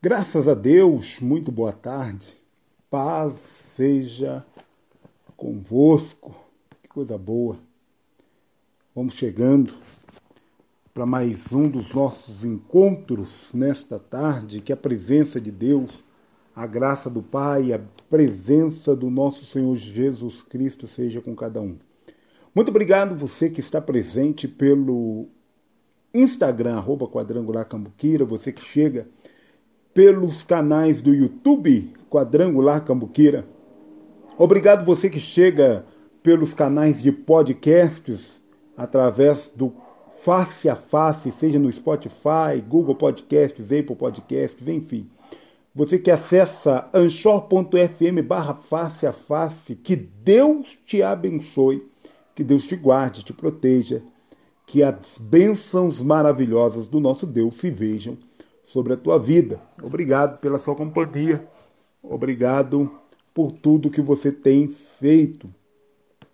Graças a Deus, muito boa tarde. Paz seja convosco. Que coisa boa. Vamos chegando para mais um dos nossos encontros nesta tarde. Que a presença de Deus, a graça do Pai, a presença do nosso Senhor Jesus Cristo seja com cada um. Muito obrigado você que está presente pelo Instagram, arroba Quadrangular Cambuquira, você que chega pelos canais do YouTube Quadrangular Cambuquira. Obrigado você que chega pelos canais de podcasts através do Face a Face, seja no Spotify, Google Podcasts, Apple Podcasts, enfim. Você que acessa anchor.fm barra face a face, que Deus te abençoe, que Deus te guarde, te proteja, que as bênçãos maravilhosas do nosso Deus se vejam sobre a tua vida. Obrigado pela sua companhia. Obrigado por tudo que você tem feito.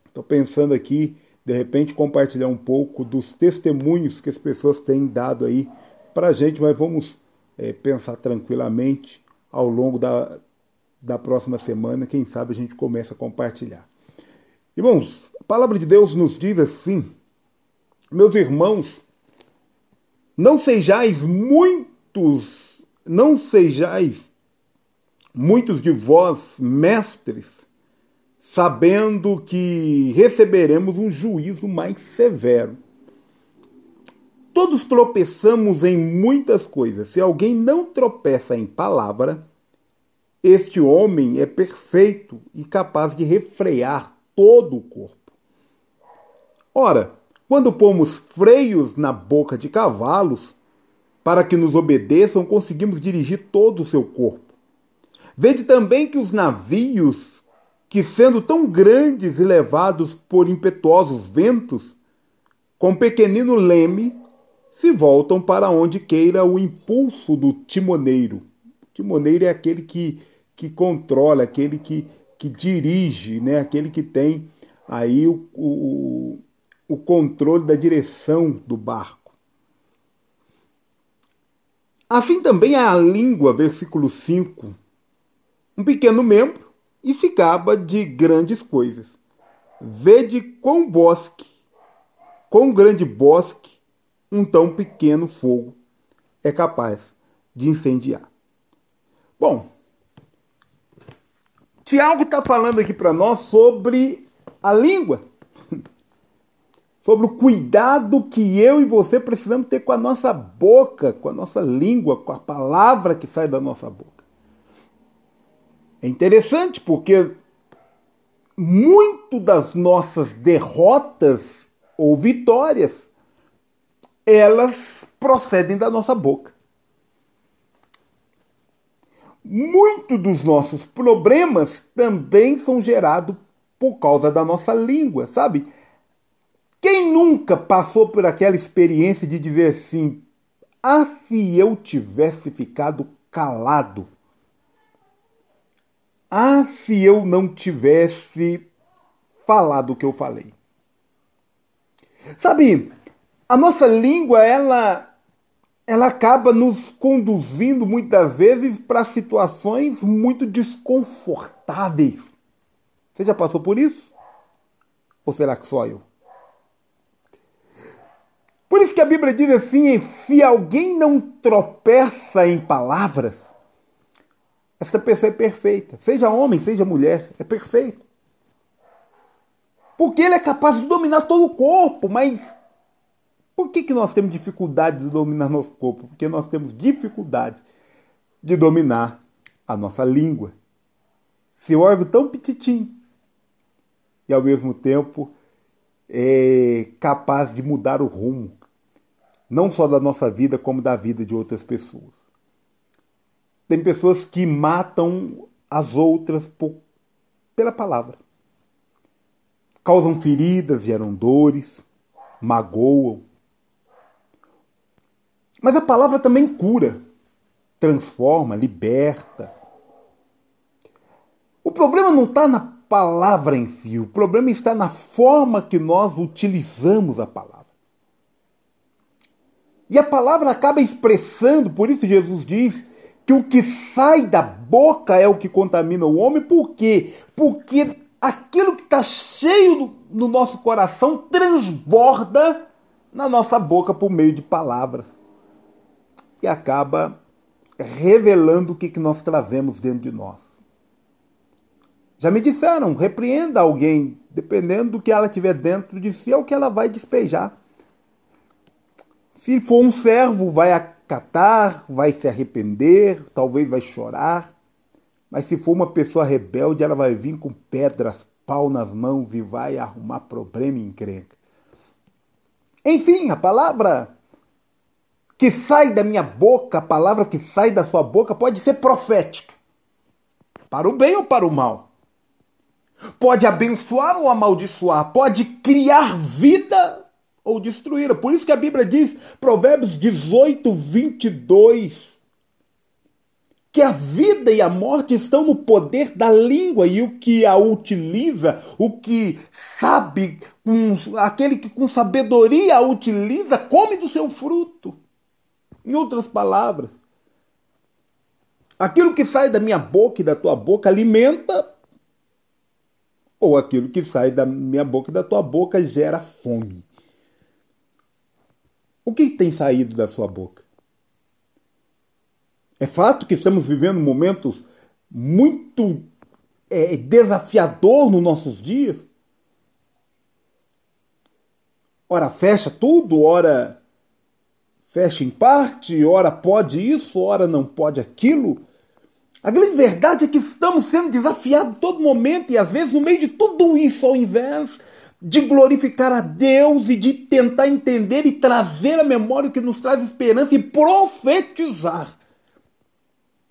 Estou pensando aqui, de repente, compartilhar um pouco dos testemunhos que as pessoas têm dado aí para a gente, mas vamos é, pensar tranquilamente ao longo da, da próxima semana. Quem sabe a gente começa a compartilhar. Irmãos, a palavra de Deus nos diz assim, meus irmãos, não sejais muito muitos, não sejais muitos de vós mestres, sabendo que receberemos um juízo mais severo. Todos tropeçamos em muitas coisas. Se alguém não tropeça em palavra, este homem é perfeito e capaz de refrear todo o corpo. Ora, quando pomos freios na boca de cavalos, para que nos obedeçam, conseguimos dirigir todo o seu corpo. Vede também que os navios, que sendo tão grandes e levados por impetuosos ventos, com pequenino leme, se voltam para onde queira o impulso do timoneiro. O timoneiro é aquele que, que controla, aquele que, que dirige, né? aquele que tem aí o, o, o controle da direção do barco. Assim também é a língua, versículo 5, um pequeno membro e se gaba de grandes coisas. Vede quão bosque, quão grande bosque um tão pequeno fogo é capaz de incendiar. Bom, Tiago está falando aqui para nós sobre a língua sobre o cuidado que eu e você precisamos ter com a nossa boca, com a nossa língua, com a palavra que sai da nossa boca. É interessante porque muito das nossas derrotas ou vitórias elas procedem da nossa boca. Muito dos nossos problemas também são gerados por causa da nossa língua, sabe? Quem nunca passou por aquela experiência de dizer assim: ah, se eu tivesse ficado calado? Ah, se eu não tivesse falado o que eu falei? Sabe, a nossa língua, ela, ela acaba nos conduzindo muitas vezes para situações muito desconfortáveis. Você já passou por isso? Ou será que só eu? Por isso que a Bíblia diz assim: se alguém não tropeça em palavras, essa pessoa é perfeita. Seja homem, seja mulher, é perfeito. Porque ele é capaz de dominar todo o corpo, mas por que, que nós temos dificuldade de dominar nosso corpo? Porque nós temos dificuldade de dominar a nossa língua. Seu órgão tão petitinho e ao mesmo tempo é capaz de mudar o rumo, não só da nossa vida, como da vida de outras pessoas. Tem pessoas que matam as outras por, pela palavra. Causam feridas, geram dores, magoam. Mas a palavra também cura, transforma, liberta. O problema não está na palavra em si, o problema está na forma que nós utilizamos a palavra. E a palavra acaba expressando, por isso Jesus diz que o que sai da boca é o que contamina o homem, por quê? Porque aquilo que está cheio no, no nosso coração transborda na nossa boca por meio de palavras. E acaba revelando o que, que nós trazemos dentro de nós. Já me disseram, repreenda alguém, dependendo do que ela tiver dentro de si, é o que ela vai despejar. Se for um servo, vai acatar, vai se arrepender, talvez vai chorar. Mas se for uma pessoa rebelde, ela vai vir com pedras, pau nas mãos e vai arrumar problema e encrenca. Enfim, a palavra que sai da minha boca, a palavra que sai da sua boca pode ser profética. Para o bem ou para o mal. Pode abençoar ou amaldiçoar, pode criar vida ou destruí-la. Por isso que a Bíblia diz, Provérbios 18, 22, que a vida e a morte estão no poder da língua e o que a utiliza, o que sabe, um, aquele que com sabedoria a utiliza, come do seu fruto. Em outras palavras, aquilo que sai da minha boca e da tua boca alimenta, ou aquilo que sai da minha boca e da tua boca gera fome. O que tem saído da sua boca? É fato que estamos vivendo momentos muito é, desafiador nos nossos dias. Ora fecha tudo, ora fecha em parte, ora pode isso, ora não pode aquilo. A grande verdade é que estamos sendo desafiados todo momento e às vezes no meio de tudo isso, ao invés de glorificar a Deus e de tentar entender e trazer à memória o que nos traz esperança e profetizar.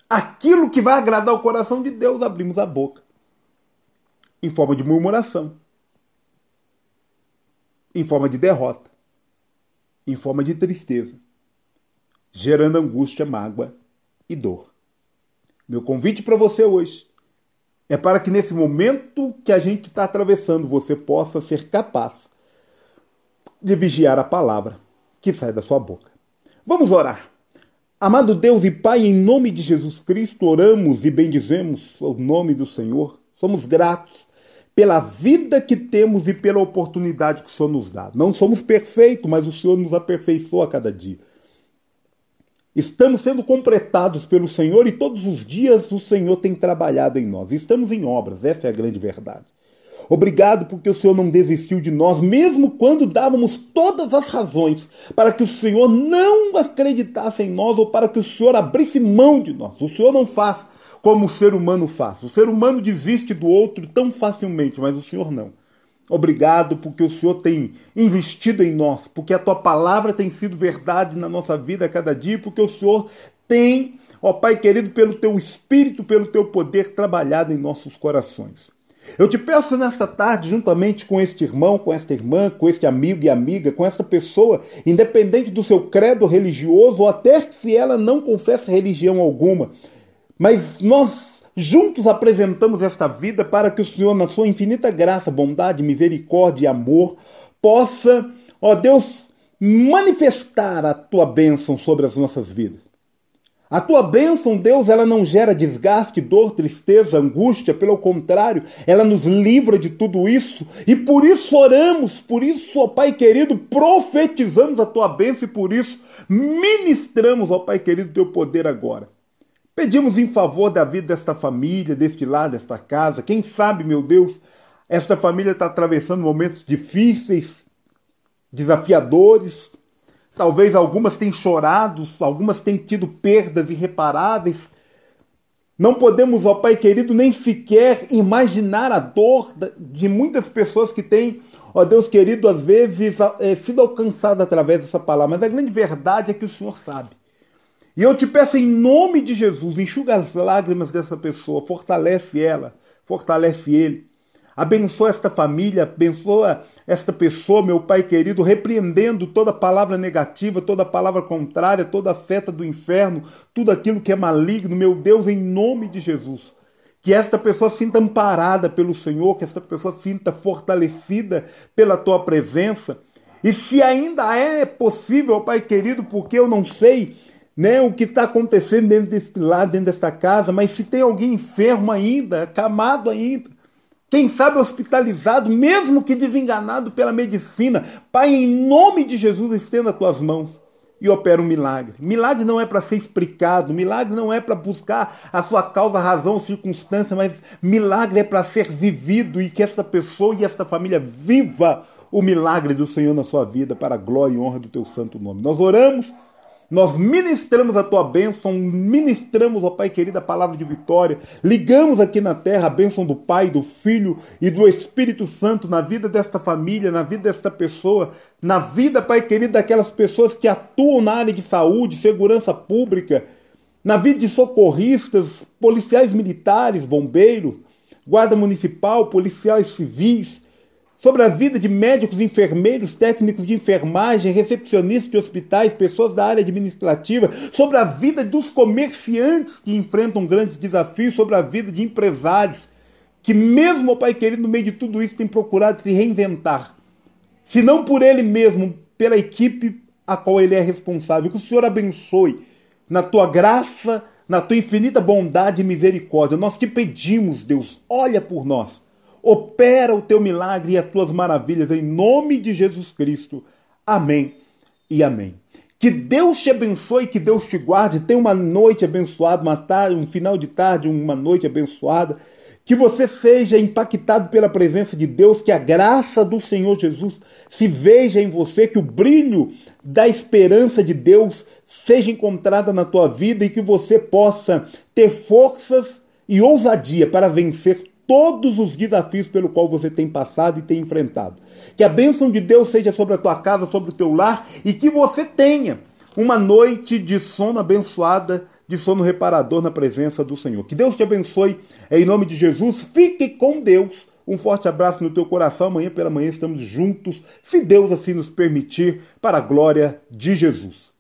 Aquilo que vai agradar o coração de Deus, abrimos a boca. Em forma de murmuração, em forma de derrota, em forma de tristeza, gerando angústia, mágoa e dor. Meu convite para você hoje é para que nesse momento que a gente está atravessando você possa ser capaz de vigiar a palavra que sai da sua boca. Vamos orar. Amado Deus e Pai, em nome de Jesus Cristo, oramos e bendizemos o nome do Senhor. Somos gratos pela vida que temos e pela oportunidade que o Senhor nos dá. Não somos perfeitos, mas o Senhor nos aperfeiçoa a cada dia. Estamos sendo completados pelo Senhor e todos os dias o Senhor tem trabalhado em nós. Estamos em obras, essa é a grande verdade. Obrigado porque o Senhor não desistiu de nós, mesmo quando dávamos todas as razões para que o Senhor não acreditasse em nós ou para que o Senhor abrisse mão de nós. O Senhor não faz como o ser humano faz. O ser humano desiste do outro tão facilmente, mas o Senhor não. Obrigado porque o Senhor tem investido em nós, porque a tua palavra tem sido verdade na nossa vida a cada dia, porque o Senhor tem, ó Pai querido, pelo teu espírito, pelo teu poder trabalhado em nossos corações. Eu te peço nesta tarde, juntamente com este irmão, com esta irmã, com este amigo e amiga, com esta pessoa, independente do seu credo religioso, ou até se ela não confessa religião alguma, mas nós Juntos apresentamos esta vida para que o Senhor, na sua infinita graça, bondade, misericórdia e amor, possa, ó Deus, manifestar a tua bênção sobre as nossas vidas. A tua bênção, Deus, ela não gera desgaste, dor, tristeza, angústia, pelo contrário, ela nos livra de tudo isso e por isso oramos, por isso, ó Pai querido, profetizamos a tua bênção e por isso ministramos, ó Pai querido, teu poder agora. Pedimos em favor da vida desta família, deste lar, desta casa. Quem sabe, meu Deus, esta família está atravessando momentos difíceis, desafiadores. Talvez algumas tenham chorado, algumas tenham tido perdas irreparáveis. Não podemos, ó Pai querido, nem sequer imaginar a dor de muitas pessoas que têm, ó Deus querido, às vezes é, sido alcançada através dessa palavra. Mas a grande verdade é que o Senhor sabe. E eu te peço em nome de Jesus, enxuga as lágrimas dessa pessoa, fortalece ela, fortalece ele. Abençoa esta família, abençoa esta pessoa, meu Pai querido, repreendendo toda palavra negativa, toda palavra contrária, toda seta do inferno, tudo aquilo que é maligno, meu Deus, em nome de Jesus. Que esta pessoa sinta amparada pelo Senhor, que esta pessoa sinta fortalecida pela tua presença. E se ainda é possível, Pai querido, porque eu não sei, né, o que está acontecendo dentro desse lado, dentro dessa casa, mas se tem alguém enfermo ainda, acamado ainda, quem sabe hospitalizado, mesmo que desenganado pela medicina, Pai, em nome de Jesus, estenda as tuas mãos e opera um milagre. Milagre não é para ser explicado, milagre não é para buscar a sua causa, razão, circunstância, mas milagre é para ser vivido e que essa pessoa e essa família viva o milagre do Senhor na sua vida para a glória e honra do teu santo nome. Nós oramos nós ministramos a tua bênção, ministramos, ó Pai querido, a palavra de vitória. Ligamos aqui na terra a bênção do Pai, do Filho e do Espírito Santo na vida desta família, na vida desta pessoa, na vida, Pai querido, daquelas pessoas que atuam na área de saúde, segurança pública, na vida de socorristas, policiais militares, bombeiros, guarda municipal, policiais civis, sobre a vida de médicos, enfermeiros, técnicos de enfermagem, recepcionistas de hospitais, pessoas da área administrativa, sobre a vida dos comerciantes que enfrentam grandes desafios, sobre a vida de empresários que, mesmo, Pai querido, no meio de tudo isso, tem procurado se reinventar. Se não por ele mesmo, pela equipe a qual ele é responsável. Que o Senhor abençoe na tua graça, na tua infinita bondade e misericórdia. Nós te pedimos, Deus, olha por nós Opera o teu milagre e as tuas maravilhas em nome de Jesus Cristo. Amém e amém. Que Deus te abençoe, que Deus te guarde. Tenha uma noite abençoada, uma tarde, um final de tarde, uma noite abençoada. Que você seja impactado pela presença de Deus, que a graça do Senhor Jesus se veja em você, que o brilho da esperança de Deus seja encontrada na tua vida e que você possa ter forças e ousadia para vencer todos os desafios pelo qual você tem passado e tem enfrentado. Que a bênção de Deus seja sobre a tua casa, sobre o teu lar e que você tenha uma noite de sono abençoada, de sono reparador na presença do Senhor. Que Deus te abençoe em nome de Jesus. Fique com Deus. Um forte abraço no teu coração. Amanhã pela manhã estamos juntos, se Deus assim nos permitir, para a glória de Jesus.